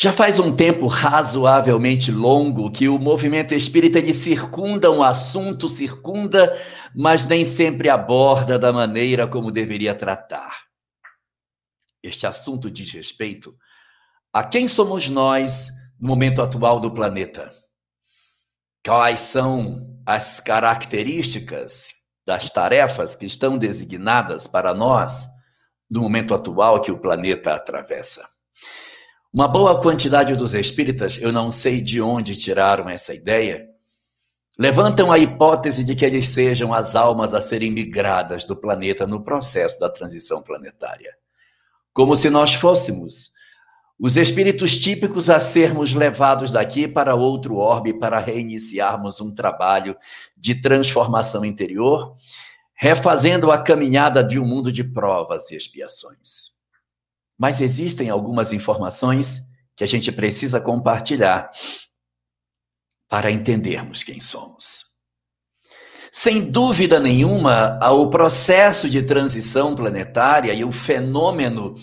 Já faz um tempo razoavelmente longo que o movimento espírita circunda um assunto, circunda, mas nem sempre aborda da maneira como deveria tratar. Este assunto diz respeito a quem somos nós no momento atual do planeta. Quais são as características das tarefas que estão designadas para nós no momento atual que o planeta atravessa? Uma boa quantidade dos espíritas, eu não sei de onde tiraram essa ideia, levantam a hipótese de que eles sejam as almas a serem migradas do planeta no processo da transição planetária. Como se nós fôssemos os espíritos típicos a sermos levados daqui para outro orbe para reiniciarmos um trabalho de transformação interior, refazendo a caminhada de um mundo de provas e expiações. Mas existem algumas informações que a gente precisa compartilhar para entendermos quem somos. Sem dúvida nenhuma, o processo de transição planetária e o fenômeno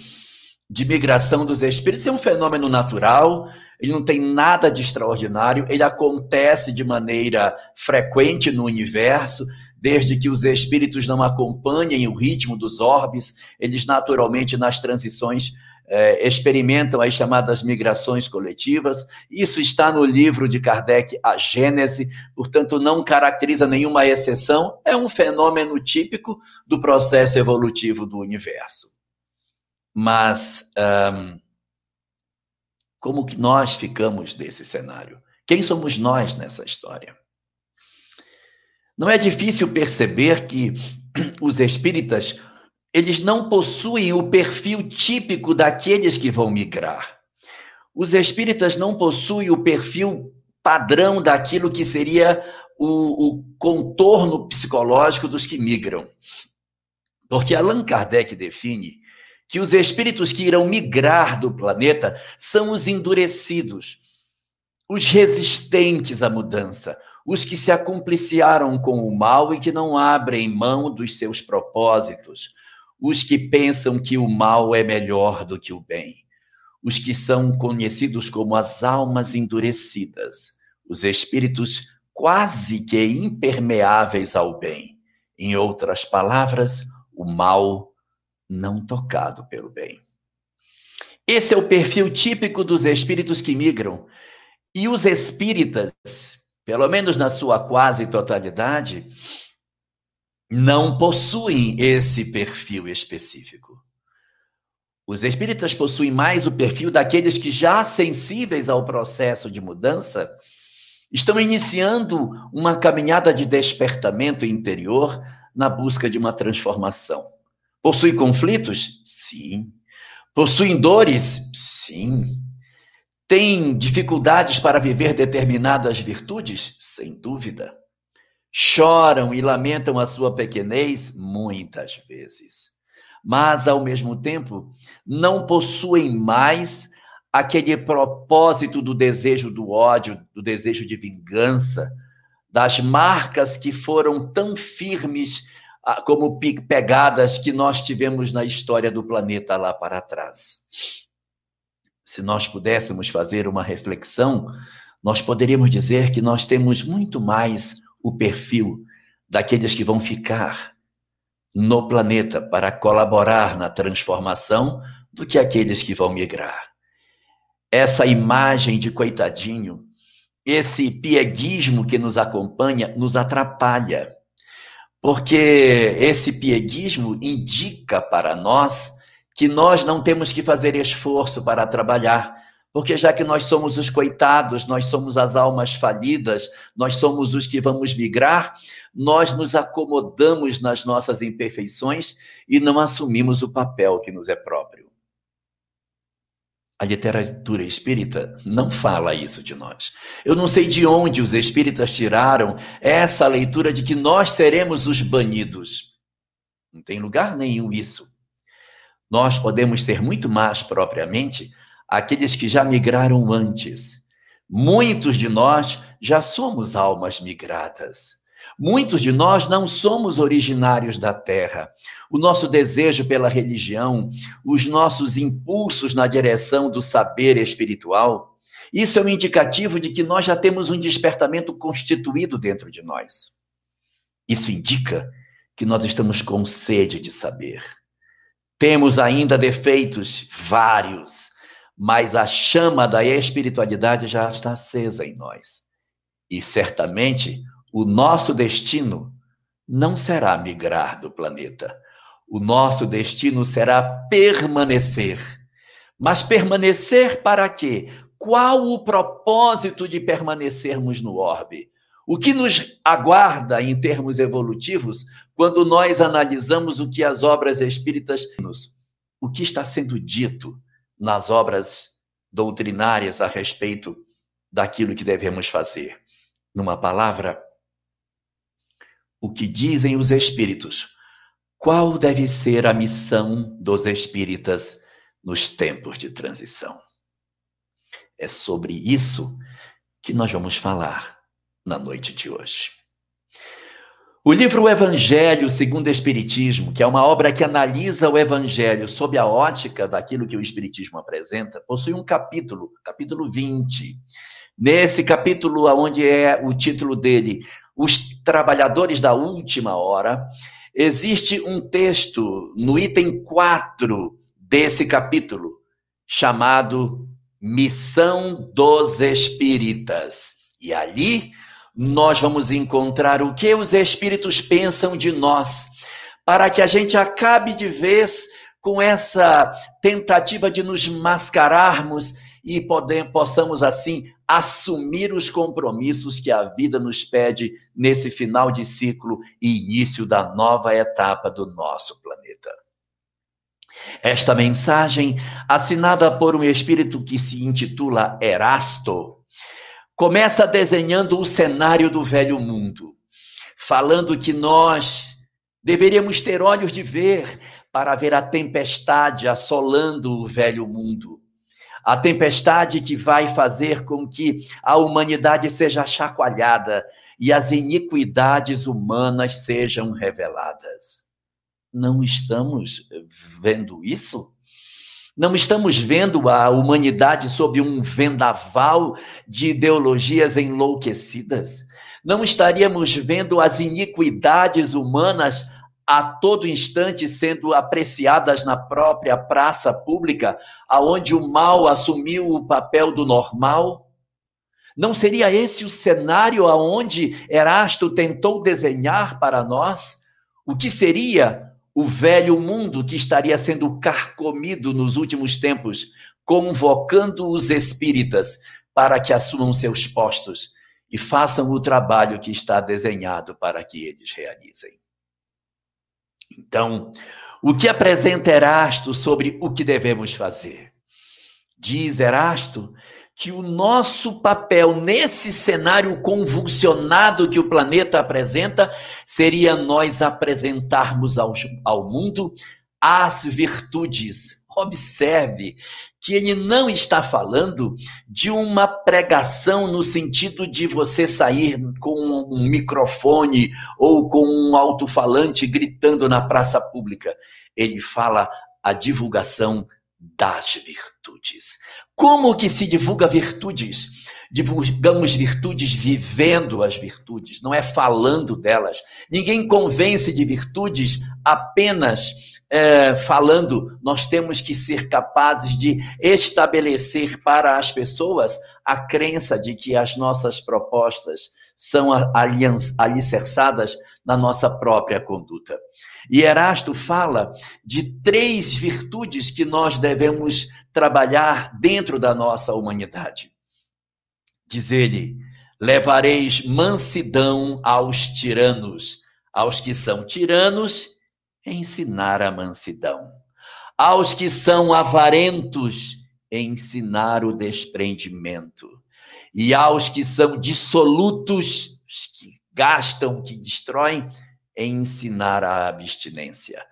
de migração dos espíritos é um fenômeno natural, ele não tem nada de extraordinário, ele acontece de maneira frequente no universo, desde que os espíritos não acompanhem o ritmo dos orbes, eles naturalmente nas transições é, experimentam as chamadas migrações coletivas. Isso está no livro de Kardec, A Gênese, portanto, não caracteriza nenhuma exceção, é um fenômeno típico do processo evolutivo do universo. Mas um, como que nós ficamos desse cenário? Quem somos nós nessa história? Não é difícil perceber que os espíritas eles não possuem o perfil típico daqueles que vão migrar. Os espíritas não possuem o perfil padrão daquilo que seria o, o contorno psicológico dos que migram. Porque Allan Kardec define que os espíritos que irão migrar do planeta são os endurecidos, os resistentes à mudança, os que se acompliciaram com o mal e que não abrem mão dos seus propósitos, os que pensam que o mal é melhor do que o bem, os que são conhecidos como as almas endurecidas, os espíritos quase que impermeáveis ao bem. Em outras palavras, o mal não tocado pelo bem. Esse é o perfil típico dos espíritos que migram. E os espíritas, pelo menos na sua quase totalidade, não possuem esse perfil específico. Os espíritas possuem mais o perfil daqueles que, já sensíveis ao processo de mudança, estão iniciando uma caminhada de despertamento interior na busca de uma transformação. Possui conflitos? Sim. Possuem dores? Sim. Tem dificuldades para viver determinadas virtudes? Sem dúvida. Choram e lamentam a sua pequenez? Muitas vezes. Mas, ao mesmo tempo, não possuem mais aquele propósito do desejo do ódio, do desejo de vingança, das marcas que foram tão firmes como pegadas que nós tivemos na história do planeta lá para trás. Se nós pudéssemos fazer uma reflexão, nós poderíamos dizer que nós temos muito mais o perfil daqueles que vão ficar no planeta para colaborar na transformação do que aqueles que vão migrar. Essa imagem de coitadinho, esse pieguismo que nos acompanha, nos atrapalha porque esse pieguismo indica para nós que nós não temos que fazer esforço para trabalhar, porque já que nós somos os coitados, nós somos as almas falidas, nós somos os que vamos migrar, nós nos acomodamos nas nossas imperfeições e não assumimos o papel que nos é próprio. A literatura espírita não fala isso de nós. Eu não sei de onde os espíritas tiraram essa leitura de que nós seremos os banidos. Não tem lugar nenhum isso. Nós podemos ser muito mais propriamente aqueles que já migraram antes. Muitos de nós já somos almas migradas. Muitos de nós não somos originários da terra. O nosso desejo pela religião, os nossos impulsos na direção do saber espiritual, isso é um indicativo de que nós já temos um despertamento constituído dentro de nós. Isso indica que nós estamos com sede de saber. Temos ainda defeitos vários, mas a chama da espiritualidade já está acesa em nós. E certamente o nosso destino não será migrar do planeta. O nosso destino será permanecer. Mas permanecer para quê? Qual o propósito de permanecermos no orbe? O que nos aguarda em termos evolutivos quando nós analisamos o que as obras espíritas nos, o que está sendo dito nas obras doutrinárias a respeito daquilo que devemos fazer? Numa palavra, o que dizem os espíritos. Qual deve ser a missão dos espíritas nos tempos de transição? É sobre isso que nós vamos falar na noite de hoje. O livro O Evangelho segundo o Espiritismo, que é uma obra que analisa o Evangelho sob a ótica daquilo que o Espiritismo apresenta, possui um capítulo, capítulo 20. Nesse capítulo, onde é o título dele, os trabalhadores da última hora, existe um texto no item 4 desse capítulo, chamado Missão dos Espíritas. E ali nós vamos encontrar o que os espíritos pensam de nós, para que a gente acabe de vez com essa tentativa de nos mascararmos e poder, possamos assim assumir os compromissos que a vida nos pede nesse final de ciclo e início da nova etapa do nosso planeta. Esta mensagem, assinada por um espírito que se intitula Erasto, começa desenhando o cenário do velho mundo, falando que nós deveríamos ter olhos de ver para ver a tempestade assolando o velho mundo a tempestade que vai fazer com que a humanidade seja chacoalhada e as iniquidades humanas sejam reveladas. Não estamos vendo isso? Não estamos vendo a humanidade sob um vendaval de ideologias enlouquecidas? Não estaríamos vendo as iniquidades humanas a todo instante sendo apreciadas na própria praça pública, aonde o mal assumiu o papel do normal? Não seria esse o cenário aonde Erasto tentou desenhar para nós o que seria o velho mundo que estaria sendo carcomido nos últimos tempos, convocando os espíritas para que assumam seus postos e façam o trabalho que está desenhado para que eles realizem. Então, o que apresenta Erasto sobre o que devemos fazer? Diz Erasto que o nosso papel nesse cenário convulsionado que o planeta apresenta seria nós apresentarmos ao, ao mundo as virtudes. Observe que ele não está falando de uma pregação no sentido de você sair com um microfone ou com um alto-falante gritando na praça pública. Ele fala a divulgação das virtudes. Como que se divulga virtudes? Divulgamos virtudes vivendo as virtudes, não é falando delas. Ninguém convence de virtudes apenas é, falando, nós temos que ser capazes de estabelecer para as pessoas a crença de que as nossas propostas são alicerçadas na nossa própria conduta. E Erasto fala de três virtudes que nós devemos trabalhar dentro da nossa humanidade. Diz ele: levareis mansidão aos tiranos, aos que são tiranos ensinar a mansidão. Aos que são avarentos, ensinar o desprendimento. E aos que são dissolutos, os que gastam, que destroem, ensinar a abstinência.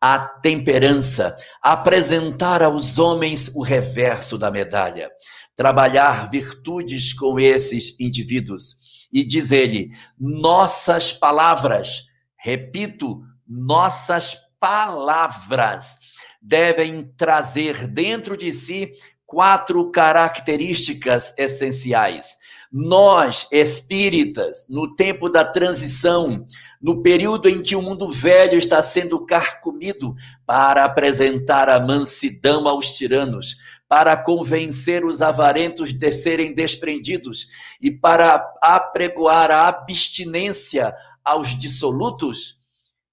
A temperança, apresentar aos homens o reverso da medalha, trabalhar virtudes com esses indivíduos E diz ele: nossas palavras, repito, nossas palavras devem trazer dentro de si quatro características essenciais. Nós, espíritas, no tempo da transição, no período em que o mundo velho está sendo carcomido, para apresentar a mansidão aos tiranos, para convencer os avarentos de serem desprendidos e para apregoar a abstinência aos dissolutos,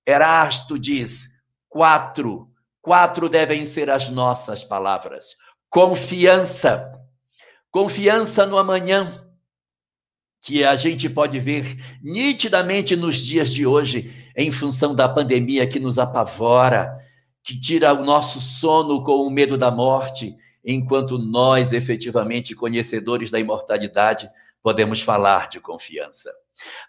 Erasto diz: quatro, quatro devem ser as nossas palavras. Confiança, confiança no amanhã, que a gente pode ver nitidamente nos dias de hoje, em função da pandemia que nos apavora, que tira o nosso sono com o medo da morte, enquanto nós, efetivamente conhecedores da imortalidade, podemos falar de confiança.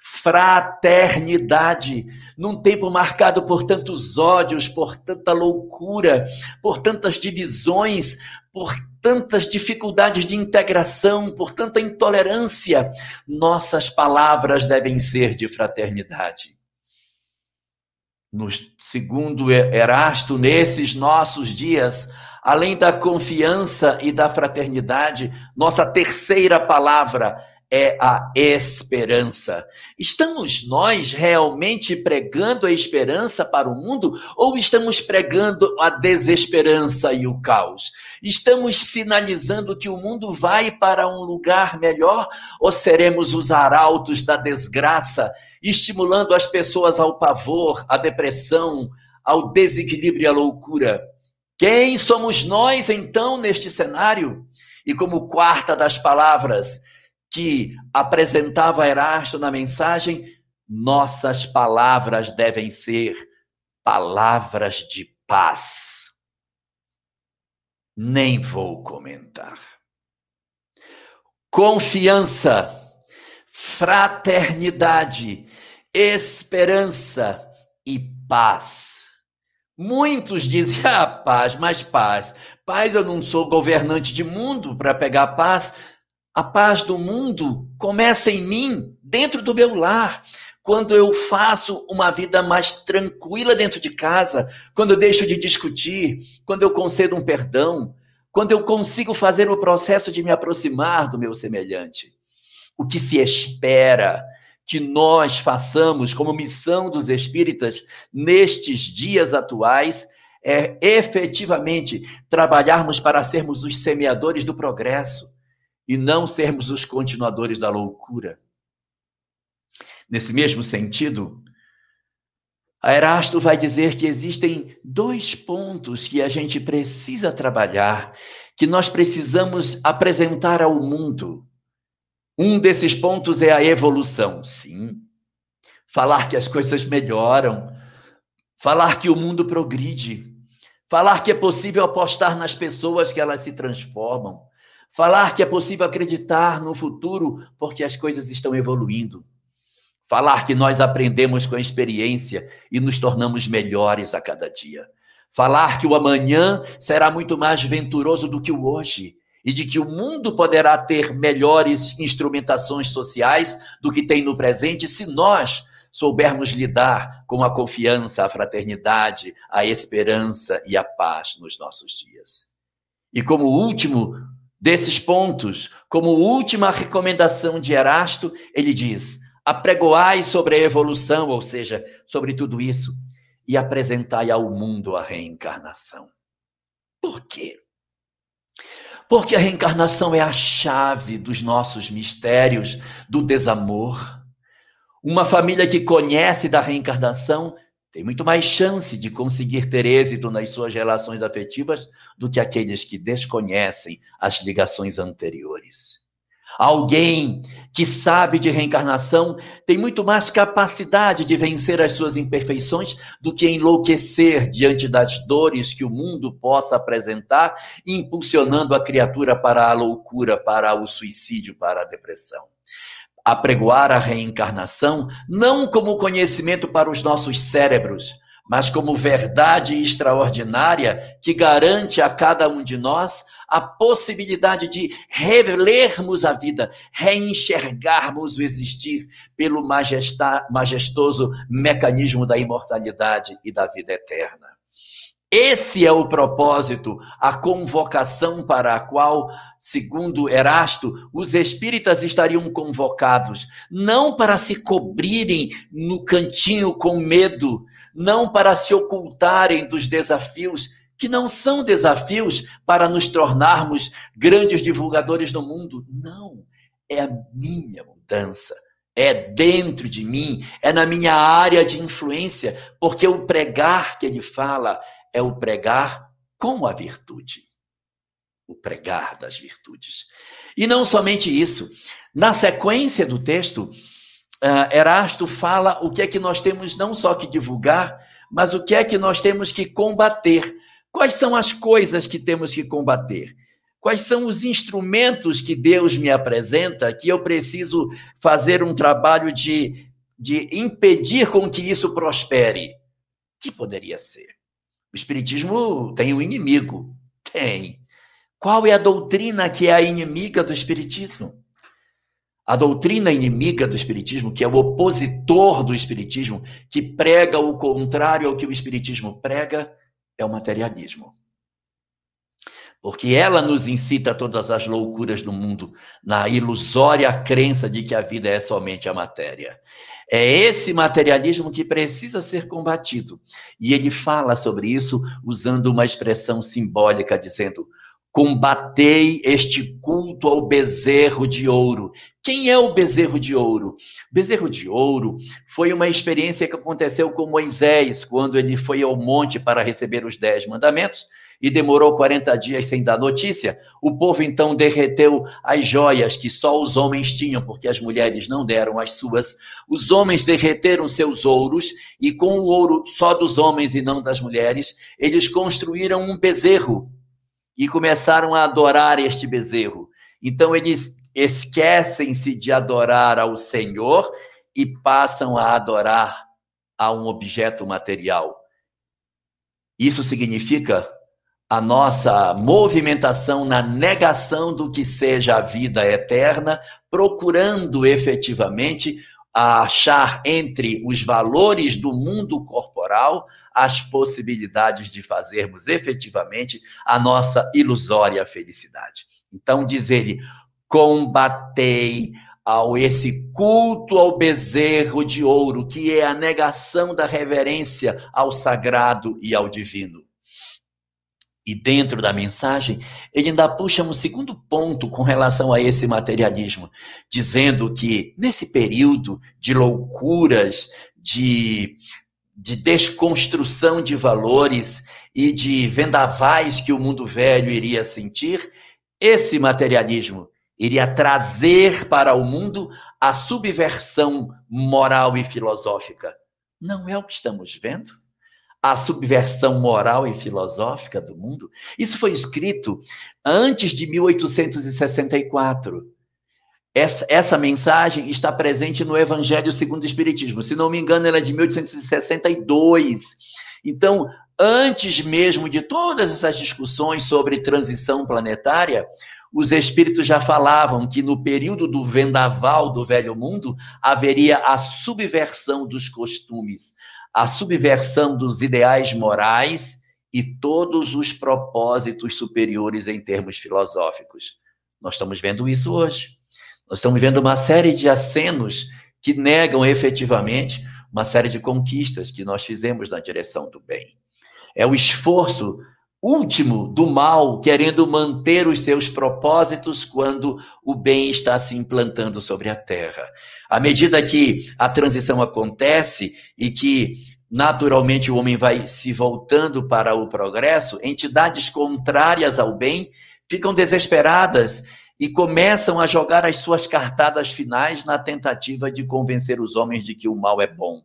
Fraternidade, num tempo marcado por tantos ódios, por tanta loucura, por tantas divisões, por tantas dificuldades de integração, por tanta intolerância, nossas palavras devem ser de fraternidade. No segundo Erasto, nesses nossos dias, além da confiança e da fraternidade, nossa terceira palavra é a esperança. Estamos nós realmente pregando a esperança para o mundo ou estamos pregando a desesperança e o caos? Estamos sinalizando que o mundo vai para um lugar melhor ou seremos os arautos da desgraça, estimulando as pessoas ao pavor, à depressão, ao desequilíbrio e à loucura? Quem somos nós, então, neste cenário? E como quarta das palavras que apresentava Erasto na mensagem, nossas palavras devem ser palavras de paz. Nem vou comentar. Confiança, fraternidade, esperança e paz Muitos dizem, ah, paz, mas paz. Paz, eu não sou governante de mundo para pegar paz. A paz do mundo começa em mim, dentro do meu lar. Quando eu faço uma vida mais tranquila dentro de casa, quando eu deixo de discutir, quando eu concedo um perdão, quando eu consigo fazer o processo de me aproximar do meu semelhante. O que se espera que nós façamos como missão dos espíritas nestes dias atuais é efetivamente trabalharmos para sermos os semeadores do progresso e não sermos os continuadores da loucura. Nesse mesmo sentido, Erasto vai dizer que existem dois pontos que a gente precisa trabalhar, que nós precisamos apresentar ao mundo. Um desses pontos é a evolução, sim. Falar que as coisas melhoram, falar que o mundo progride, falar que é possível apostar nas pessoas que elas se transformam, falar que é possível acreditar no futuro porque as coisas estão evoluindo. Falar que nós aprendemos com a experiência e nos tornamos melhores a cada dia. Falar que o amanhã será muito mais venturoso do que o hoje e de que o mundo poderá ter melhores instrumentações sociais do que tem no presente se nós soubermos lidar com a confiança, a fraternidade, a esperança e a paz nos nossos dias. E como último desses pontos, como última recomendação de Erasto, ele diz: apregoai sobre a evolução, ou seja, sobre tudo isso, e apresentai ao mundo a reencarnação. Por quê? Porque a reencarnação é a chave dos nossos mistérios do desamor. Uma família que conhece da reencarnação tem muito mais chance de conseguir ter êxito nas suas relações afetivas do que aqueles que desconhecem as ligações anteriores. Alguém que sabe de reencarnação tem muito mais capacidade de vencer as suas imperfeições do que enlouquecer diante das dores que o mundo possa apresentar, impulsionando a criatura para a loucura, para o suicídio, para a depressão. Apregoar a reencarnação não como conhecimento para os nossos cérebros, mas como verdade extraordinária que garante a cada um de nós a possibilidade de relermos a vida, reenxergarmos o existir pelo majestoso mecanismo da imortalidade e da vida eterna. Esse é o propósito, a convocação para a qual, segundo Erasto, os espíritas estariam convocados, não para se cobrirem no cantinho com medo, não para se ocultarem dos desafios, que não são desafios para nos tornarmos grandes divulgadores do mundo. Não, é a minha mudança. É dentro de mim, é na minha área de influência, porque o pregar que ele fala é o pregar com a virtude. O pregar das virtudes. E não somente isso. Na sequência do texto, uh, Erasto fala o que é que nós temos não só que divulgar, mas o que é que nós temos que combater. Quais são as coisas que temos que combater? Quais são os instrumentos que Deus me apresenta que eu preciso fazer um trabalho de, de impedir com que isso prospere? Que poderia ser? O Espiritismo tem um inimigo. Tem. Qual é a doutrina que é a inimiga do Espiritismo? A doutrina inimiga do Espiritismo, que é o opositor do Espiritismo, que prega o contrário ao que o Espiritismo prega, é o materialismo. Porque ela nos incita a todas as loucuras do mundo, na ilusória crença de que a vida é somente a matéria. É esse materialismo que precisa ser combatido. E ele fala sobre isso usando uma expressão simbólica, dizendo: combatei este culto ao bezerro de ouro. Quem é o bezerro de ouro? Bezerro de ouro foi uma experiência que aconteceu com Moisés, quando ele foi ao monte para receber os dez mandamentos e demorou 40 dias sem dar notícia, o povo então derreteu as joias que só os homens tinham, porque as mulheres não deram as suas. Os homens derreteram seus ouros, e com o ouro só dos homens e não das mulheres, eles construíram um bezerro e começaram a adorar este bezerro. Então eles esquecem-se de adorar ao Senhor e passam a adorar a um objeto material. Isso significa a nossa movimentação na negação do que seja a vida eterna, procurando efetivamente achar entre os valores do mundo corporal as possibilidades de fazermos efetivamente a nossa ilusória felicidade. Então diz ele: combatei ao esse culto ao bezerro de ouro, que é a negação da reverência ao sagrado e ao divino. E dentro da mensagem, ele ainda puxa um segundo ponto com relação a esse materialismo, dizendo que nesse período de loucuras, de, de desconstrução de valores e de vendavais que o mundo velho iria sentir, esse materialismo iria trazer para o mundo a subversão moral e filosófica. Não é o que estamos vendo? A subversão moral e filosófica do mundo. Isso foi escrito antes de 1864. Essa, essa mensagem está presente no Evangelho segundo o Espiritismo. Se não me engano, ela é de 1862. Então, antes mesmo de todas essas discussões sobre transição planetária, os espíritos já falavam que no período do vendaval do velho mundo haveria a subversão dos costumes, a subversão dos ideais morais e todos os propósitos superiores em termos filosóficos. Nós estamos vendo isso hoje. Nós estamos vendo uma série de acenos que negam efetivamente uma série de conquistas que nós fizemos na direção do bem. É o esforço último do mal querendo manter os seus propósitos quando o bem está se implantando sobre a terra. À medida que a transição acontece e que naturalmente o homem vai se voltando para o progresso, entidades contrárias ao bem ficam desesperadas e começam a jogar as suas cartadas finais na tentativa de convencer os homens de que o mal é bom.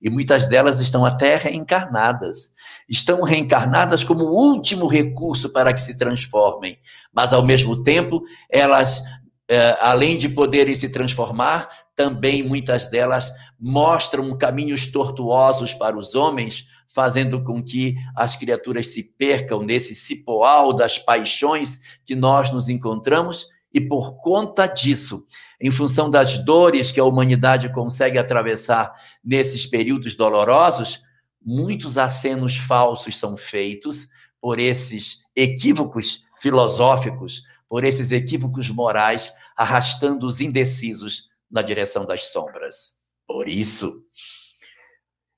E muitas delas estão até reencarnadas. Estão reencarnadas como último recurso para que se transformem. Mas, ao mesmo tempo, elas, eh, além de poderem se transformar, também muitas delas mostram caminhos tortuosos para os homens, fazendo com que as criaturas se percam nesse cipoal das paixões que nós nos encontramos, e por conta disso, em função das dores que a humanidade consegue atravessar nesses períodos dolorosos, muitos acenos falsos são feitos por esses equívocos filosóficos, por esses equívocos morais, arrastando os indecisos na direção das sombras. Por isso,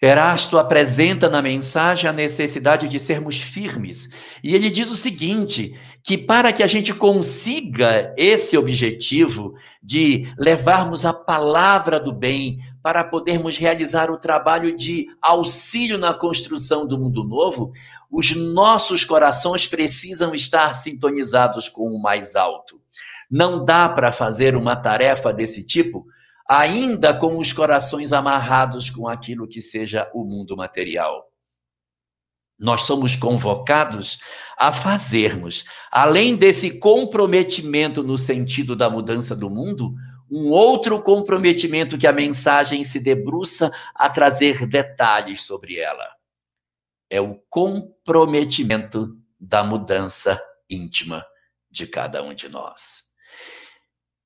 Erasto apresenta na mensagem a necessidade de sermos firmes. E ele diz o seguinte: que para que a gente consiga esse objetivo de levarmos a palavra do bem, para podermos realizar o trabalho de auxílio na construção do mundo novo, os nossos corações precisam estar sintonizados com o mais alto. Não dá para fazer uma tarefa desse tipo ainda com os corações amarrados com aquilo que seja o mundo material. Nós somos convocados a fazermos, além desse comprometimento no sentido da mudança do mundo, um outro comprometimento que a mensagem se debruça a trazer detalhes sobre ela. É o comprometimento da mudança íntima de cada um de nós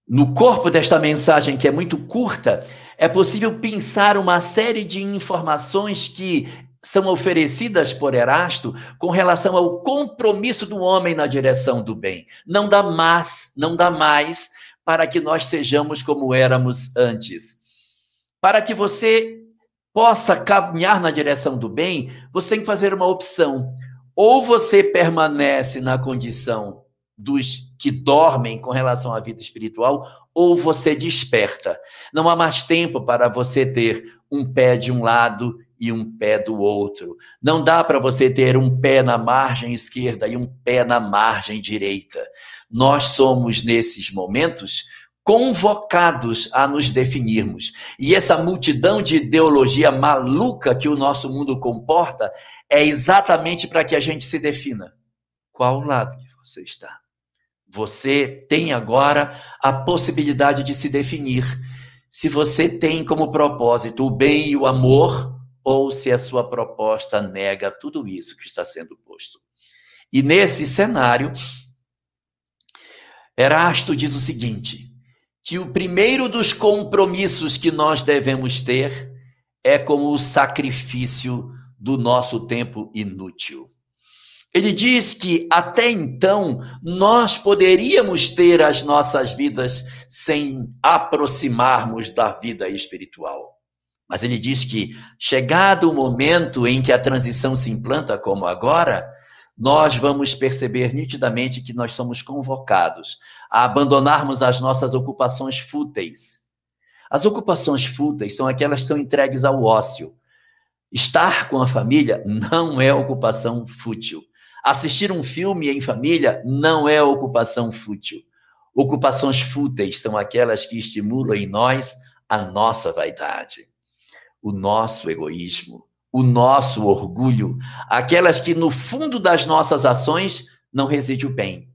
no corpo desta mensagem, que é muito curta, é possível pensar uma série de informações que são oferecidas por Erasto com relação ao compromisso do homem na direção do bem. Não dá mais, não dá mais para que nós sejamos como éramos antes. Para que você possa caminhar na direção do bem, você tem que fazer uma opção. Ou você permanece na condição dos que dormem com relação à vida espiritual, ou você desperta. Não há mais tempo para você ter um pé de um lado e um pé do outro. Não dá para você ter um pé na margem esquerda e um pé na margem direita. Nós somos, nesses momentos, convocados a nos definirmos. E essa multidão de ideologia maluca que o nosso mundo comporta é exatamente para que a gente se defina. Qual lado que você está? Você tem agora a possibilidade de se definir se você tem como propósito o bem e o amor ou se a sua proposta nega tudo isso que está sendo posto. E nesse cenário, Erasto diz o seguinte: que o primeiro dos compromissos que nós devemos ter é como o sacrifício do nosso tempo inútil. Ele diz que até então nós poderíamos ter as nossas vidas sem aproximarmos da vida espiritual. Mas ele diz que, chegado o momento em que a transição se implanta, como agora, nós vamos perceber nitidamente que nós somos convocados a abandonarmos as nossas ocupações fúteis. As ocupações fúteis são aquelas que são entregues ao ócio. Estar com a família não é ocupação fútil. Assistir um filme em família não é ocupação fútil. Ocupações fúteis são aquelas que estimulam em nós a nossa vaidade, o nosso egoísmo, o nosso orgulho, aquelas que no fundo das nossas ações não reside o bem.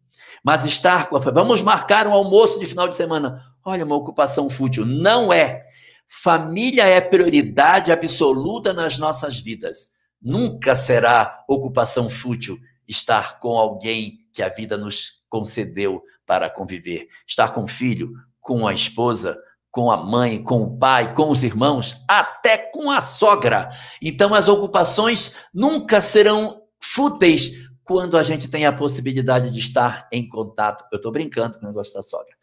Mas estar com a família, vamos marcar um almoço de final de semana. Olha, uma ocupação fútil. Não é. Família é prioridade absoluta nas nossas vidas. Nunca será ocupação fútil estar com alguém que a vida nos concedeu para conviver, estar com o filho, com a esposa, com a mãe, com o pai, com os irmãos, até com a sogra. Então as ocupações nunca serão fúteis quando a gente tem a possibilidade de estar em contato. Eu estou brincando com o negócio da sogra.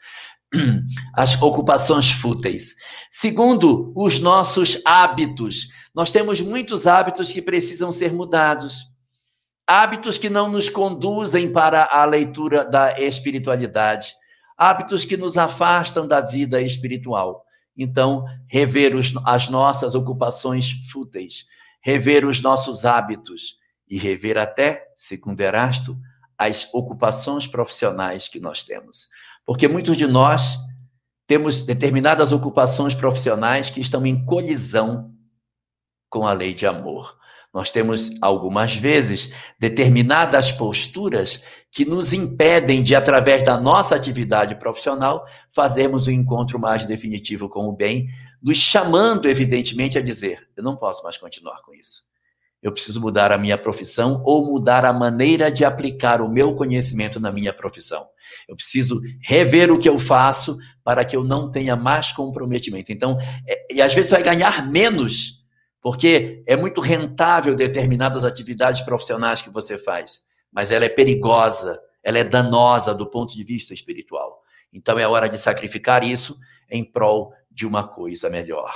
As ocupações fúteis. Segundo, os nossos hábitos. Nós temos muitos hábitos que precisam ser mudados hábitos que não nos conduzem para a leitura da espiritualidade, hábitos que nos afastam da vida espiritual. Então, rever os, as nossas ocupações fúteis, rever os nossos hábitos e rever até, segundo Erasto, as ocupações profissionais que nós temos. Porque muitos de nós temos determinadas ocupações profissionais que estão em colisão com a lei de amor. Nós temos algumas vezes determinadas posturas que nos impedem de, através da nossa atividade profissional, fazermos um encontro mais definitivo com o bem, nos chamando, evidentemente, a dizer: eu não posso mais continuar com isso. eu preciso mudar a minha profissão ou mudar a maneira de aplicar o meu conhecimento na minha profissão. Eu preciso rever o que eu faço para que eu não tenha mais comprometimento. Então, é, e às vezes vai ganhar menos, porque é muito rentável determinadas atividades profissionais que você faz, mas ela é perigosa, ela é danosa do ponto de vista espiritual. Então é hora de sacrificar isso em prol de uma coisa melhor.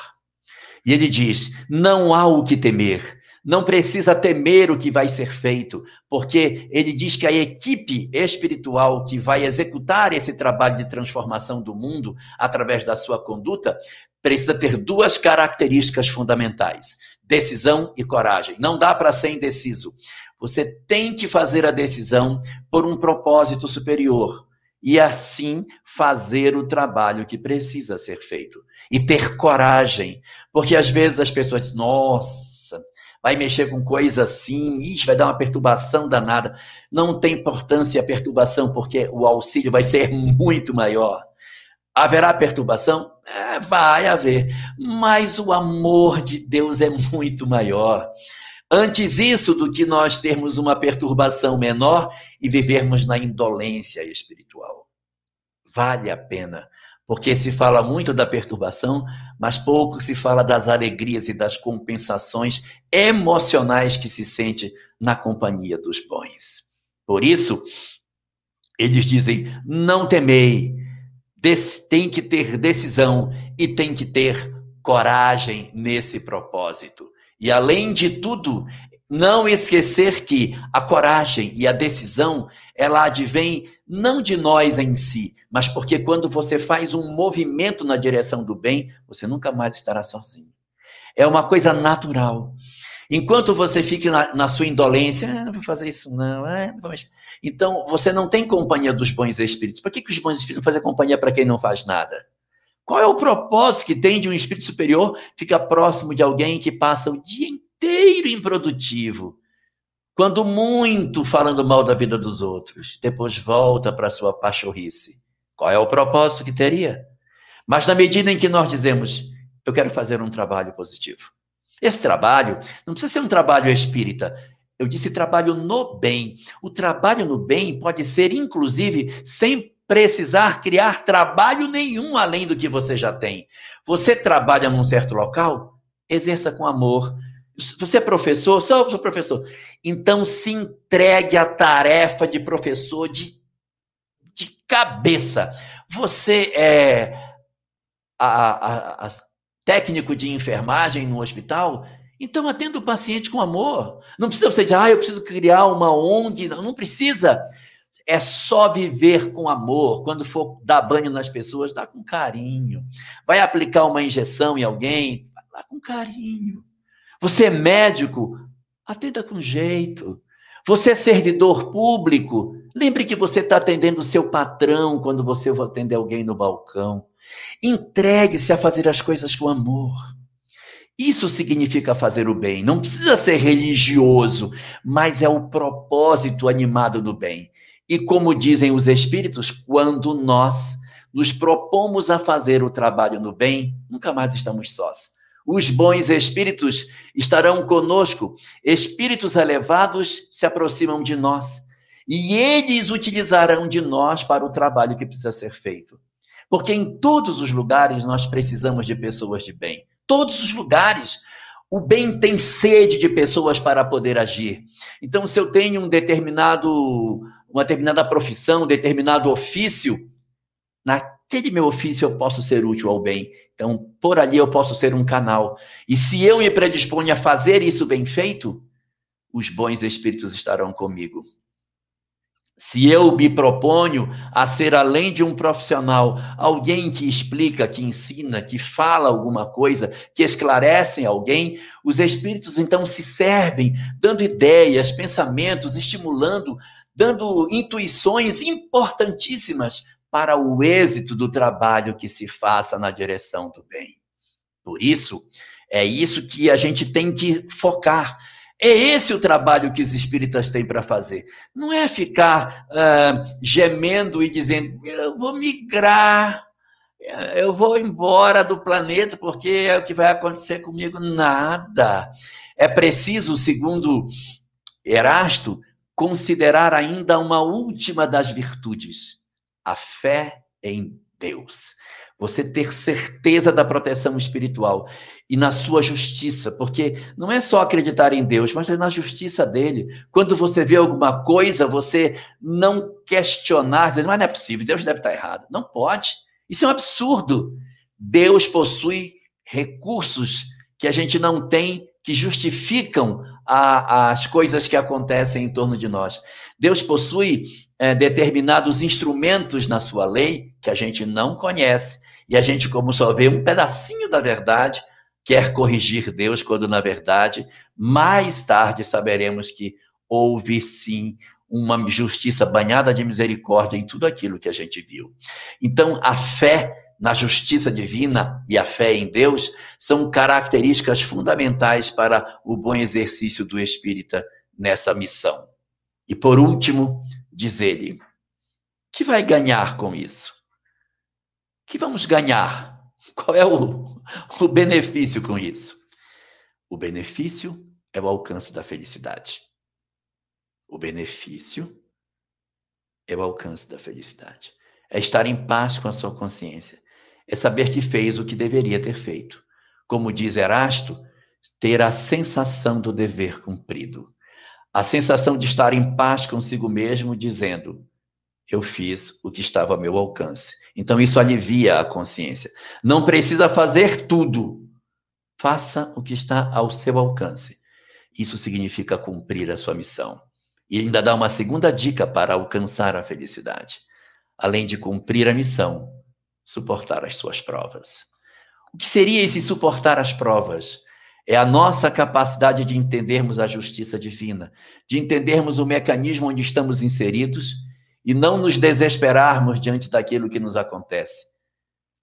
E ele diz: não há o que temer não precisa temer o que vai ser feito, porque ele diz que a equipe espiritual que vai executar esse trabalho de transformação do mundo através da sua conduta precisa ter duas características fundamentais: decisão e coragem. Não dá para ser indeciso. Você tem que fazer a decisão por um propósito superior e assim fazer o trabalho que precisa ser feito. E ter coragem, porque às vezes as pessoas dizem: nossa, vai mexer com coisa assim, ixi, vai dar uma perturbação danada. Não tem importância a perturbação, porque o auxílio vai ser muito maior. Haverá perturbação? É, vai haver, mas o amor de Deus é muito maior. Antes isso do que nós termos uma perturbação menor e vivermos na indolência espiritual. Vale a pena porque se fala muito da perturbação, mas pouco se fala das alegrias e das compensações emocionais que se sente na companhia dos bons. Por isso, eles dizem: não temei, tem que ter decisão e tem que ter coragem nesse propósito. E além de tudo, não esquecer que a coragem e a decisão, ela advém não de nós em si, mas porque quando você faz um movimento na direção do bem, você nunca mais estará sozinho. É uma coisa natural. Enquanto você fica na, na sua indolência, ah, não vou fazer isso não, ah, não então você não tem companhia dos bons espíritos. Por que, que os bons espíritos fazem companhia para quem não faz nada? Qual é o propósito que tem de um espírito superior ficar próximo de alguém que passa o dia inteiro improdutivo? Quando muito falando mal da vida dos outros, depois volta para sua pachorrice. Qual é o propósito que teria? Mas na medida em que nós dizemos, eu quero fazer um trabalho positivo. Esse trabalho não precisa ser um trabalho espírita. Eu disse trabalho no bem. O trabalho no bem pode ser, inclusive, sem precisar criar trabalho nenhum além do que você já tem. Você trabalha num certo local? Exerça com amor, você é professor? Sou, sou professor. Então se entregue à tarefa de professor de, de cabeça. Você é a, a, a, técnico de enfermagem no hospital? Então atenda o paciente com amor. Não precisa você dizer, ah, eu preciso criar uma ONG. Não, não precisa. É só viver com amor. Quando for dar banho nas pessoas, dá com carinho. Vai aplicar uma injeção em alguém, dá com carinho. Você é médico? Atenda com jeito. Você é servidor público? Lembre que você está atendendo o seu patrão quando você vai atender alguém no balcão. Entregue-se a fazer as coisas com amor. Isso significa fazer o bem. Não precisa ser religioso, mas é o propósito animado do bem. E como dizem os espíritos, quando nós nos propomos a fazer o trabalho no bem, nunca mais estamos sós. Os bons espíritos estarão conosco, espíritos elevados se aproximam de nós e eles utilizarão de nós para o trabalho que precisa ser feito. Porque em todos os lugares nós precisamos de pessoas de bem. Todos os lugares. O bem tem sede de pessoas para poder agir. Então, se eu tenho um determinado, uma determinada profissão, um determinado ofício, naquele meu ofício eu posso ser útil ao bem. Então, por ali eu posso ser um canal. E se eu me predisponho a fazer isso bem feito, os bons espíritos estarão comigo. Se eu me proponho a ser, além de um profissional, alguém que explica, que ensina, que fala alguma coisa, que esclarece alguém, os espíritos então se servem, dando ideias, pensamentos, estimulando, dando intuições importantíssimas para o êxito do trabalho que se faça na direção do bem. Por isso, é isso que a gente tem que focar. É esse o trabalho que os espíritas têm para fazer. Não é ficar uh, gemendo e dizendo, eu vou migrar, eu vou embora do planeta porque é o que vai acontecer comigo. Nada. é preciso, segundo Erasto, considerar ainda uma última das virtudes, a fé em Deus. Você ter certeza da proteção espiritual e na sua justiça, porque não é só acreditar em Deus, mas é na justiça dele. Quando você vê alguma coisa, você não questionar, dizer, mas não é possível, Deus deve estar errado. Não pode. Isso é um absurdo. Deus possui recursos que a gente não tem que justificam as coisas que acontecem em torno de nós. Deus possui é, determinados instrumentos na sua lei que a gente não conhece e a gente, como só vê um pedacinho da verdade, quer corrigir Deus, quando na verdade, mais tarde saberemos que houve sim uma justiça banhada de misericórdia em tudo aquilo que a gente viu. Então, a fé na justiça divina e a fé em Deus são características fundamentais para o bom exercício do espírita nessa missão. E por último, diz ele, que vai ganhar com isso? Que vamos ganhar? Qual é o, o benefício com isso? O benefício é o alcance da felicidade. O benefício é o alcance da felicidade. É estar em paz com a sua consciência é saber que fez o que deveria ter feito. Como diz Erasto, ter a sensação do dever cumprido. A sensação de estar em paz consigo mesmo, dizendo: eu fiz o que estava ao meu alcance. Então isso alivia a consciência. Não precisa fazer tudo. Faça o que está ao seu alcance. Isso significa cumprir a sua missão. E ainda dá uma segunda dica para alcançar a felicidade. Além de cumprir a missão, suportar as suas provas. O que seria esse suportar as provas? É a nossa capacidade de entendermos a justiça divina, de entendermos o mecanismo onde estamos inseridos e não nos desesperarmos diante daquilo que nos acontece.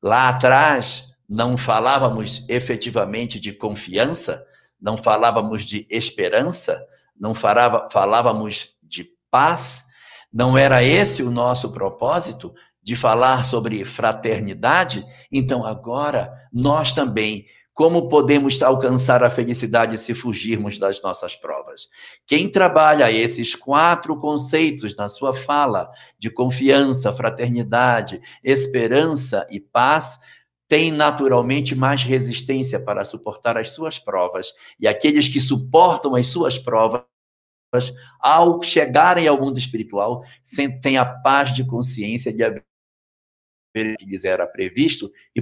Lá atrás, não falávamos efetivamente de confiança, não falávamos de esperança, não falava, falávamos de paz, não era esse o nosso propósito, de falar sobre fraternidade, então agora nós também, como podemos alcançar a felicidade se fugirmos das nossas provas? Quem trabalha esses quatro conceitos na sua fala de confiança, fraternidade, esperança e paz, tem naturalmente mais resistência para suportar as suas provas, e aqueles que suportam as suas provas ao chegarem ao mundo espiritual, têm a paz de consciência de que lhes era previsto e,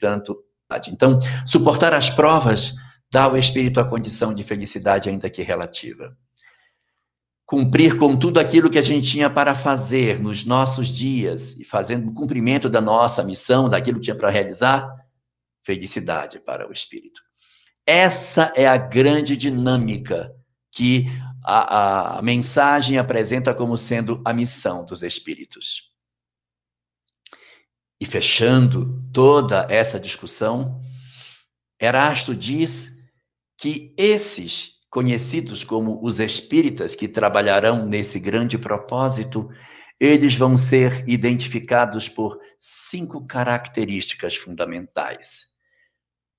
portanto, então, suportar as provas dá ao espírito a condição de felicidade, ainda que relativa. Cumprir com tudo aquilo que a gente tinha para fazer nos nossos dias e fazendo o cumprimento da nossa missão, daquilo que tinha para realizar, felicidade para o espírito. Essa é a grande dinâmica que a, a, a mensagem apresenta como sendo a missão dos espíritos. E fechando toda essa discussão, Erasto diz que esses conhecidos como os espíritas que trabalharão nesse grande propósito, eles vão ser identificados por cinco características fundamentais.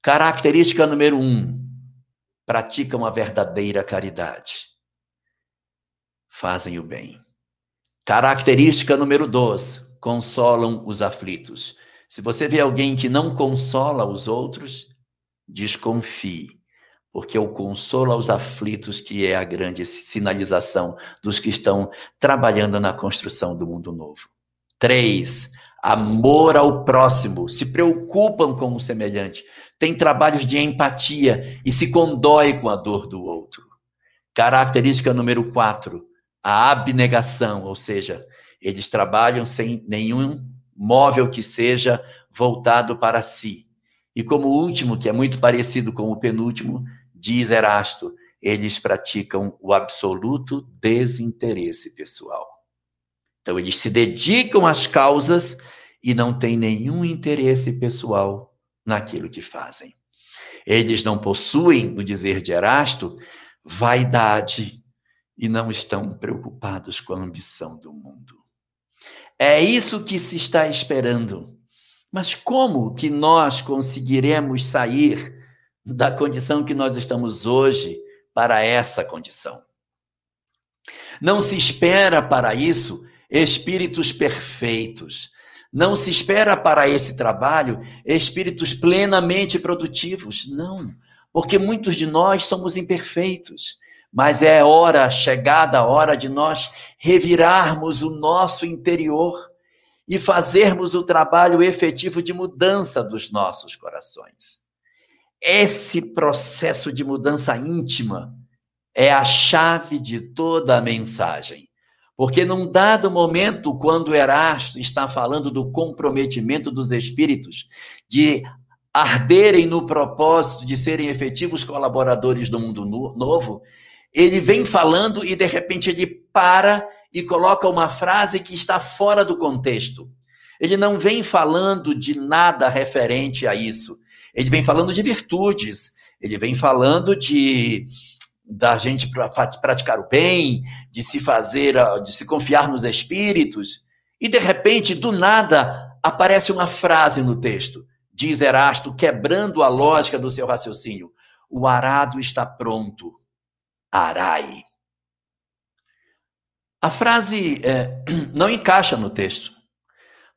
Característica número um: praticam a verdadeira caridade, fazem o bem. Característica número dois: consolam os aflitos. Se você vê alguém que não consola os outros, desconfie, porque o consolo aos aflitos que é a grande sinalização dos que estão trabalhando na construção do mundo novo. Três, amor ao próximo, se preocupam com o semelhante, têm trabalhos de empatia e se condói com a dor do outro. Característica número quatro, a abnegação, ou seja, eles trabalham sem nenhum móvel que seja voltado para si. E como último, que é muito parecido com o penúltimo, diz Erasto, eles praticam o absoluto desinteresse pessoal. Então, eles se dedicam às causas e não têm nenhum interesse pessoal naquilo que fazem. Eles não possuem, no dizer de Erasto, vaidade e não estão preocupados com a ambição do mundo. É isso que se está esperando. Mas como que nós conseguiremos sair da condição que nós estamos hoje para essa condição. Não se espera para isso espíritos perfeitos. Não se espera para esse trabalho espíritos plenamente produtivos. Não, porque muitos de nós somos imperfeitos. Mas é hora, chegada a hora de nós revirarmos o nosso interior e fazermos o trabalho efetivo de mudança dos nossos corações. Esse processo de mudança íntima é a chave de toda a mensagem. Porque num dado momento, quando Erasto está falando do comprometimento dos espíritos, de arderem no propósito de serem efetivos colaboradores do mundo novo, ele vem falando e de repente ele para e coloca uma frase que está fora do contexto. Ele não vem falando de nada referente a isso. Ele vem falando de virtudes, ele vem falando de da gente praticar o bem, de se fazer, de se confiar nos espíritos, e de repente, do nada, aparece uma frase no texto. Diz Erasto, quebrando a lógica do seu raciocínio: o arado está pronto, arai. A frase é, não encaixa no texto.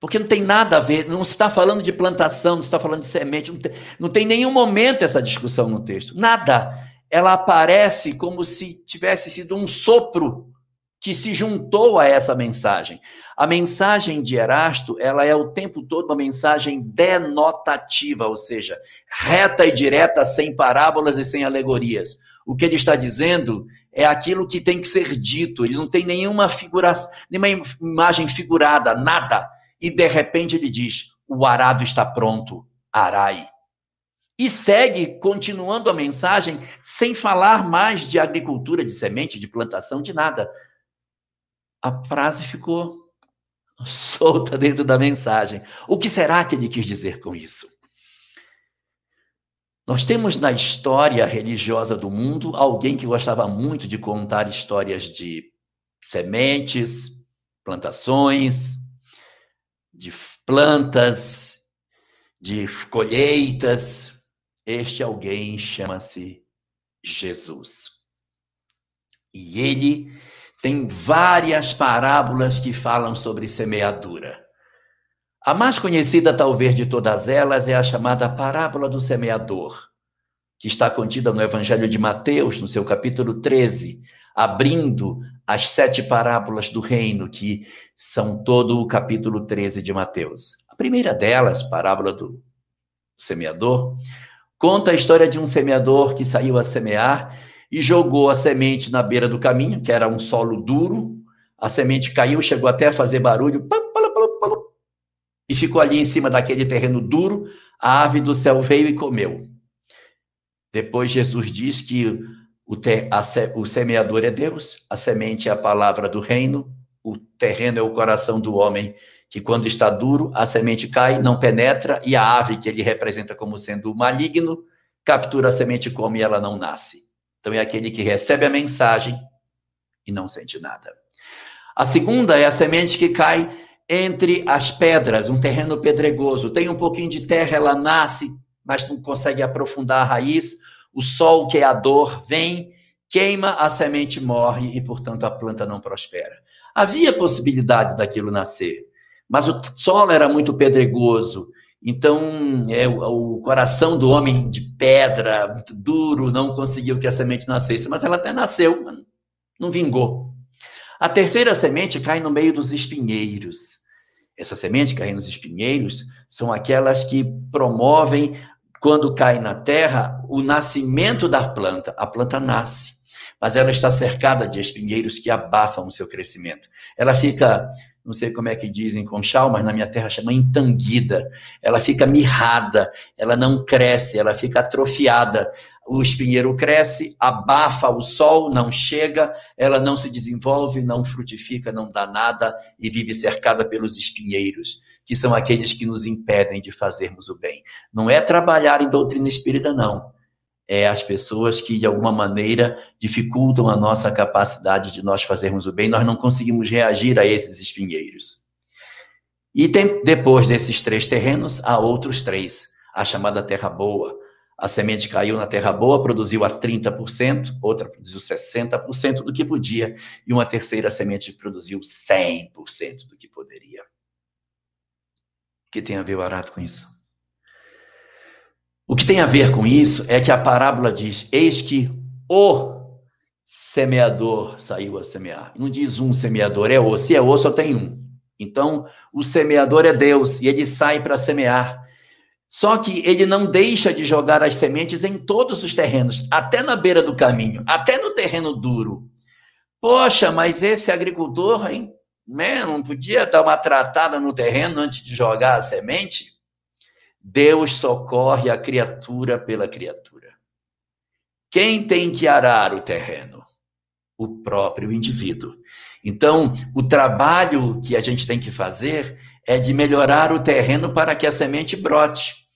Porque não tem nada a ver, não está falando de plantação, não está falando de semente, não tem, não tem nenhum momento essa discussão no texto. Nada ela aparece como se tivesse sido um sopro que se juntou a essa mensagem. A mensagem de Erasto, ela é o tempo todo uma mensagem denotativa, ou seja, reta e direta, sem parábolas e sem alegorias. O que ele está dizendo é aquilo que tem que ser dito, ele não tem nenhuma figura, nenhuma imagem figurada, nada. E de repente ele diz: "O arado está pronto, arai" e segue continuando a mensagem sem falar mais de agricultura, de semente, de plantação, de nada. A frase ficou solta dentro da mensagem. O que será que ele quis dizer com isso? Nós temos na história religiosa do mundo alguém que gostava muito de contar histórias de sementes, plantações, de plantas, de colheitas, este alguém chama-se Jesus. E ele tem várias parábolas que falam sobre semeadura. A mais conhecida, talvez, de todas elas é a chamada parábola do semeador, que está contida no Evangelho de Mateus, no seu capítulo 13, abrindo as sete parábolas do reino, que são todo o capítulo 13 de Mateus. A primeira delas, parábola do semeador, Conta a história de um semeador que saiu a semear e jogou a semente na beira do caminho, que era um solo duro. A semente caiu, chegou até a fazer barulho, e ficou ali em cima daquele terreno duro. A ave do céu veio e comeu. Depois Jesus diz que o, te, a, o semeador é Deus, a semente é a palavra do reino, o terreno é o coração do homem que quando está duro, a semente cai, não penetra, e a ave que ele representa como sendo maligno, captura a semente, come e ela não nasce. Então é aquele que recebe a mensagem e não sente nada. A segunda é a semente que cai entre as pedras, um terreno pedregoso. Tem um pouquinho de terra, ela nasce, mas não consegue aprofundar a raiz. O sol, que é a dor, vem, queima, a semente morre e, portanto, a planta não prospera. Havia possibilidade daquilo nascer, mas o solo era muito pedregoso. Então, é, o, coração do homem de pedra, muito duro, não conseguiu que a semente nascesse, mas ela até nasceu, não vingou. A terceira semente cai no meio dos espinheiros. Essa semente cai nos espinheiros são aquelas que promovem, quando cai na terra, o nascimento da planta. A planta nasce, mas ela está cercada de espinheiros que abafam o seu crescimento. Ela fica não sei como é que dizem Conchal, mas na minha terra chama entanguida. Ela fica mirrada, ela não cresce, ela fica atrofiada. O espinheiro cresce, abafa o sol, não chega, ela não se desenvolve, não frutifica, não dá nada e vive cercada pelos espinheiros, que são aqueles que nos impedem de fazermos o bem. Não é trabalhar em doutrina espírita, não é, as pessoas que, de alguma maneira, dificultam a nossa capacidade de nós fazermos o bem, nós não conseguimos reagir a esses espinheiros. E tem, depois desses três terrenos, há outros três. A chamada terra boa, A semente caiu na terra boa, produziu a 30%, outra produziu 60% do que podia, e uma terceira semente produziu 100% do que poderia. O que tem a ver o arado com isso? O que tem a ver com isso é que a parábola diz: Eis que o semeador saiu a semear. Não diz um semeador, é o. Se é o, só tem um. Então, o semeador é Deus e ele sai para semear. Só que ele não deixa de jogar as sementes em todos os terrenos, até na beira do caminho, até no terreno duro. Poxa, mas esse agricultor, hein? Né, não podia dar uma tratada no terreno antes de jogar a semente? Deus socorre a criatura pela criatura. Quem tem que arar o terreno? O próprio indivíduo. Então, o trabalho que a gente tem que fazer é de melhorar o terreno para que a semente brote.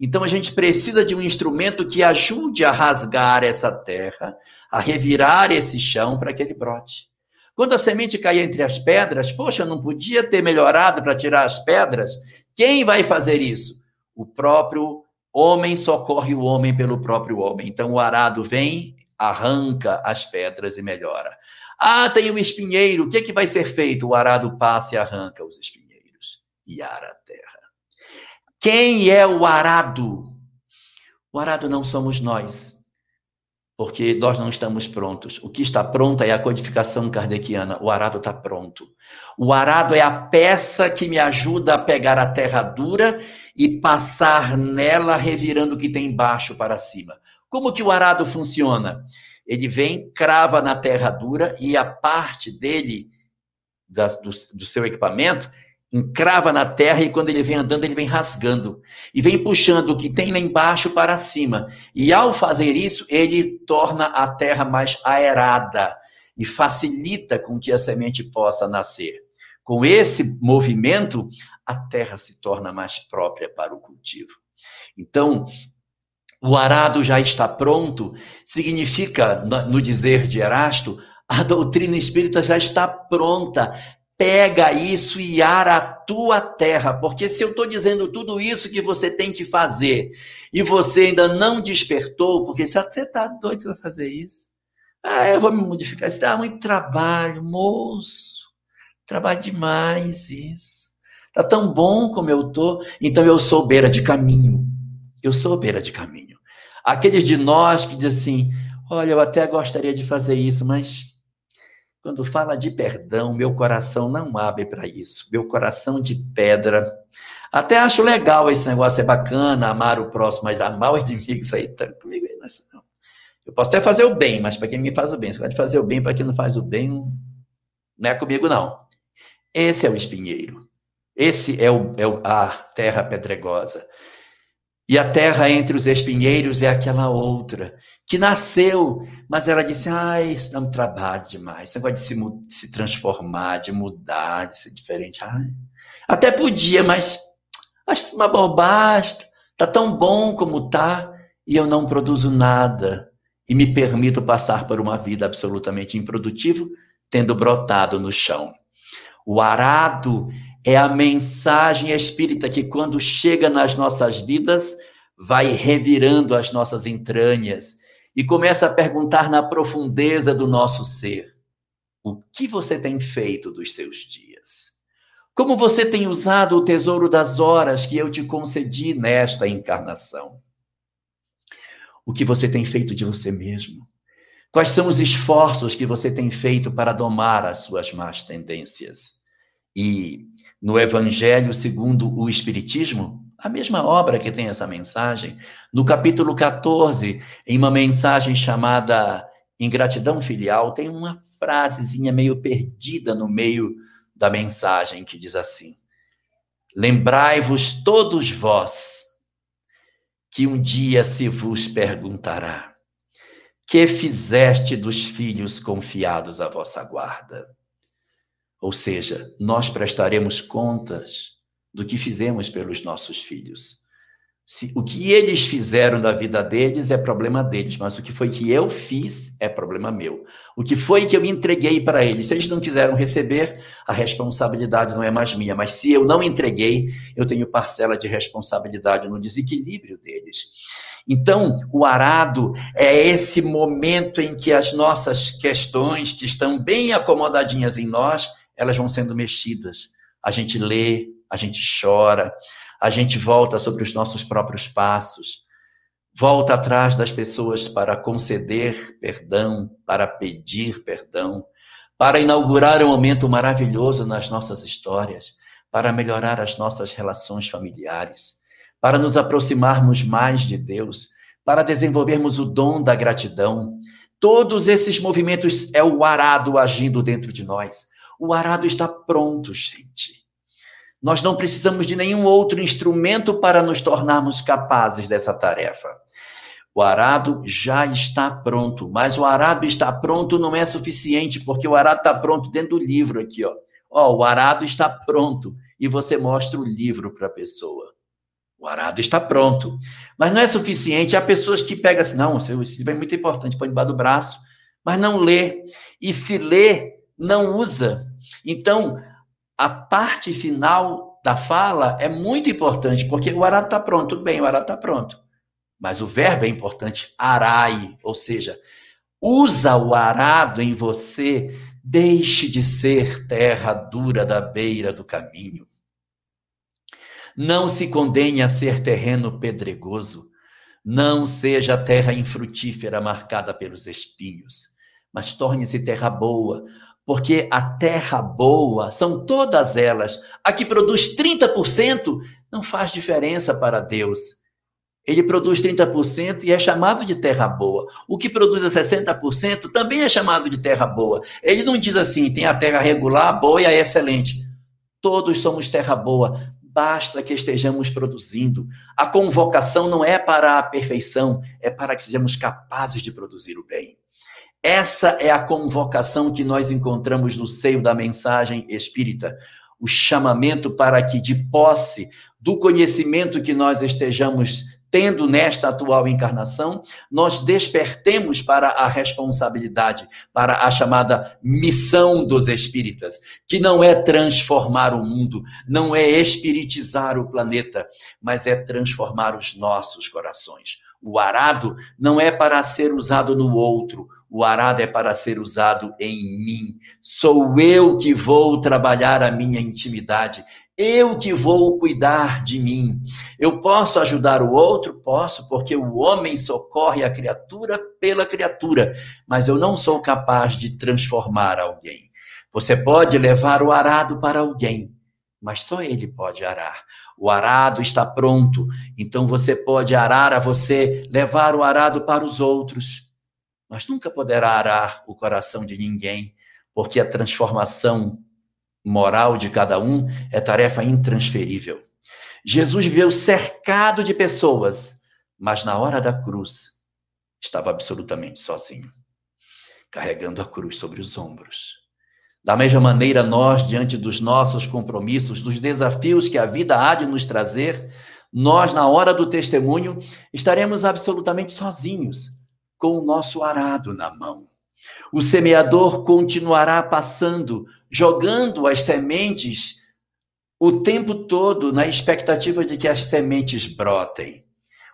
Então a gente precisa de um instrumento que ajude a rasgar essa terra, a revirar esse chão para que ele brote. Quando a semente caía entre as pedras, poxa, não podia ter melhorado para tirar as pedras? Quem vai fazer isso? O próprio homem socorre o homem pelo próprio homem. Então o arado vem, arranca as pedras e melhora. Ah, tem um espinheiro, o que, é que vai ser feito? O arado passa e arranca os espinheiros e ara a terra. Quem é o arado? O arado não somos nós, porque nós não estamos prontos. O que está pronto é a codificação kardeciana. O arado está pronto. O arado é a peça que me ajuda a pegar a terra dura e passar nela, revirando o que tem embaixo para cima. Como que o arado funciona? Ele vem, crava na terra dura e a parte dele, da, do, do seu equipamento, encrava na terra e quando ele vem andando, ele vem rasgando e vem puxando o que tem lá embaixo para cima. E ao fazer isso, ele torna a terra mais aerada e facilita com que a semente possa nascer. Com esse movimento, a terra se torna mais própria para o cultivo. Então, o arado já está pronto, significa, no dizer de Erasto, a doutrina espírita já está pronta, pega isso e ara a tua terra, porque se eu estou dizendo tudo isso que você tem que fazer e você ainda não despertou, porque você está doido para fazer isso, ah, eu vou me modificar. Isso dá muito trabalho, moço. Trabalho demais isso. Tá tão bom como eu tô, então eu sou beira de caminho. Eu sou beira de caminho. Aqueles de nós que dizem assim: olha, eu até gostaria de fazer isso, mas quando fala de perdão, meu coração não abre para isso. Meu coração de pedra. Até acho legal esse negócio, é bacana, amar o próximo, mas amar o inimigo, isso aí tá comigo aí, não. Eu posso até fazer o bem, mas para quem me faz o bem. Se pode fazer o bem para quem não faz o bem, não é comigo, não. Esse é o espinheiro. Esse é, o, é a terra pedregosa. E a terra entre os espinheiros é aquela outra, que nasceu, mas ela disse: ai, isso dá um trabalho demais. Esse negócio de se, de se transformar, de mudar, de ser diferente. Ai, até podia, mas acho uma bobagem. Tá tão bom como tá, e eu não produzo nada. E me permito passar por uma vida absolutamente improdutiva, tendo brotado no chão. O arado é a mensagem espírita que, quando chega nas nossas vidas, vai revirando as nossas entranhas e começa a perguntar na profundeza do nosso ser: o que você tem feito dos seus dias? Como você tem usado o tesouro das horas que eu te concedi nesta encarnação? O que você tem feito de você mesmo? Quais são os esforços que você tem feito para domar as suas más tendências? E no Evangelho segundo o Espiritismo, a mesma obra que tem essa mensagem, no capítulo 14, em uma mensagem chamada Ingratidão Filial, tem uma frasezinha meio perdida no meio da mensagem que diz assim: Lembrai-vos todos vós que um dia se vos perguntará: que fizeste dos filhos confiados à vossa guarda? Ou seja, nós prestaremos contas do que fizemos pelos nossos filhos. Se, o que eles fizeram da vida deles é problema deles, mas o que foi que eu fiz é problema meu. O que foi que eu entreguei para eles? Se eles não quiseram receber, a responsabilidade não é mais minha. Mas se eu não entreguei, eu tenho parcela de responsabilidade no desequilíbrio deles. Então, o arado é esse momento em que as nossas questões, que estão bem acomodadinhas em nós, elas vão sendo mexidas. A gente lê, a gente chora, a gente volta sobre os nossos próprios passos, volta atrás das pessoas para conceder perdão, para pedir perdão, para inaugurar um momento maravilhoso nas nossas histórias, para melhorar as nossas relações familiares, para nos aproximarmos mais de Deus, para desenvolvermos o dom da gratidão. Todos esses movimentos é o arado agindo dentro de nós. O arado está pronto, gente. Nós não precisamos de nenhum outro instrumento para nos tornarmos capazes dessa tarefa. O arado já está pronto, mas o arado está pronto não é suficiente, porque o arado está pronto dentro do livro aqui, ó. Ó, o arado está pronto e você mostra o livro para a pessoa. O arado está pronto. Mas não é suficiente. Há pessoas que pegam assim, não, esse livro é muito importante, põe debaixo do braço, mas não lê. E se lê, não usa. Então, a parte final da fala é muito importante, porque o arado está pronto. Tudo bem, o arado está pronto. Mas o verbo é importante, arai, ou seja, usa o arado em você, deixe de ser terra dura da beira do caminho. Não se condene a ser terreno pedregoso, não seja terra infrutífera marcada pelos espinhos, mas torne-se terra boa, porque a terra boa são todas elas. A que produz 30% não faz diferença para Deus ele produz 30% e é chamado de terra boa. O que produz a 60% também é chamado de terra boa. Ele não diz assim, tem a terra regular, boa e a excelente. Todos somos terra boa, basta que estejamos produzindo. A convocação não é para a perfeição, é para que sejamos capazes de produzir o bem. Essa é a convocação que nós encontramos no seio da mensagem espírita. O chamamento para que, de posse do conhecimento que nós estejamos tendo nesta atual encarnação, nós despertemos para a responsabilidade, para a chamada missão dos espíritas, que não é transformar o mundo, não é espiritizar o planeta, mas é transformar os nossos corações. O arado não é para ser usado no outro, o arado é para ser usado em mim. Sou eu que vou trabalhar a minha intimidade. Eu que vou cuidar de mim. Eu posso ajudar o outro? Posso, porque o homem socorre a criatura pela criatura, mas eu não sou capaz de transformar alguém. Você pode levar o arado para alguém, mas só ele pode arar. O arado está pronto, então você pode arar a você, levar o arado para os outros, mas nunca poderá arar o coração de ninguém, porque a transformação moral de cada um é tarefa intransferível. Jesus viveu cercado de pessoas, mas na hora da cruz estava absolutamente sozinho, carregando a cruz sobre os ombros. Da mesma maneira, nós, diante dos nossos compromissos, dos desafios que a vida há de nos trazer, nós, na hora do testemunho, estaremos absolutamente sozinhos, com o nosso arado na mão. O semeador continuará passando jogando as sementes o tempo todo na expectativa de que as sementes brotem.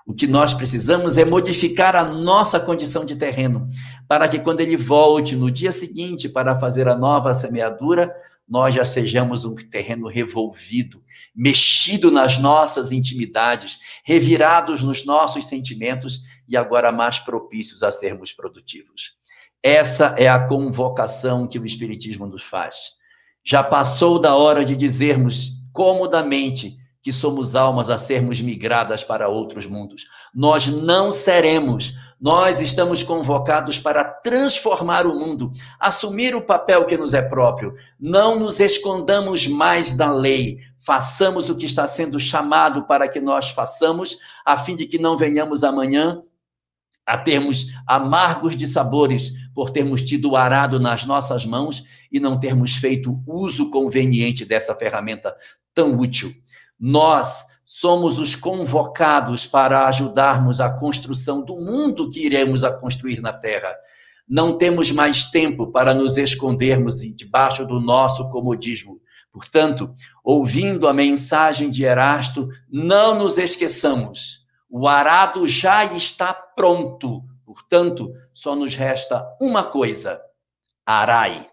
O que nós precisamos é modificar a nossa condição de terreno, para que quando ele volte no dia seguinte para fazer a nova semeadura, nós já sejamos um terreno revolvido, mexido nas nossas intimidades, revirados nos nossos sentimentos e agora mais propícios a sermos produtivos. Essa é a convocação que o Espiritismo nos faz. Já passou da hora de dizermos comodamente que somos almas a sermos migradas para outros mundos. Nós não seremos. Nós estamos convocados para transformar o mundo, assumir o papel que nos é próprio. Não nos escondamos mais da lei. Façamos o que está sendo chamado para que nós façamos, a fim de que não venhamos amanhã a termos amargos de sabores por termos tido o arado nas nossas mãos e não termos feito uso conveniente dessa ferramenta tão útil. Nós somos os convocados para ajudarmos a construção do mundo que iremos a construir na Terra. Não temos mais tempo para nos escondermos debaixo do nosso comodismo. Portanto, ouvindo a mensagem de Erasto, não nos esqueçamos O arado já está pronto. Portanto, só nos resta uma coisa: arai.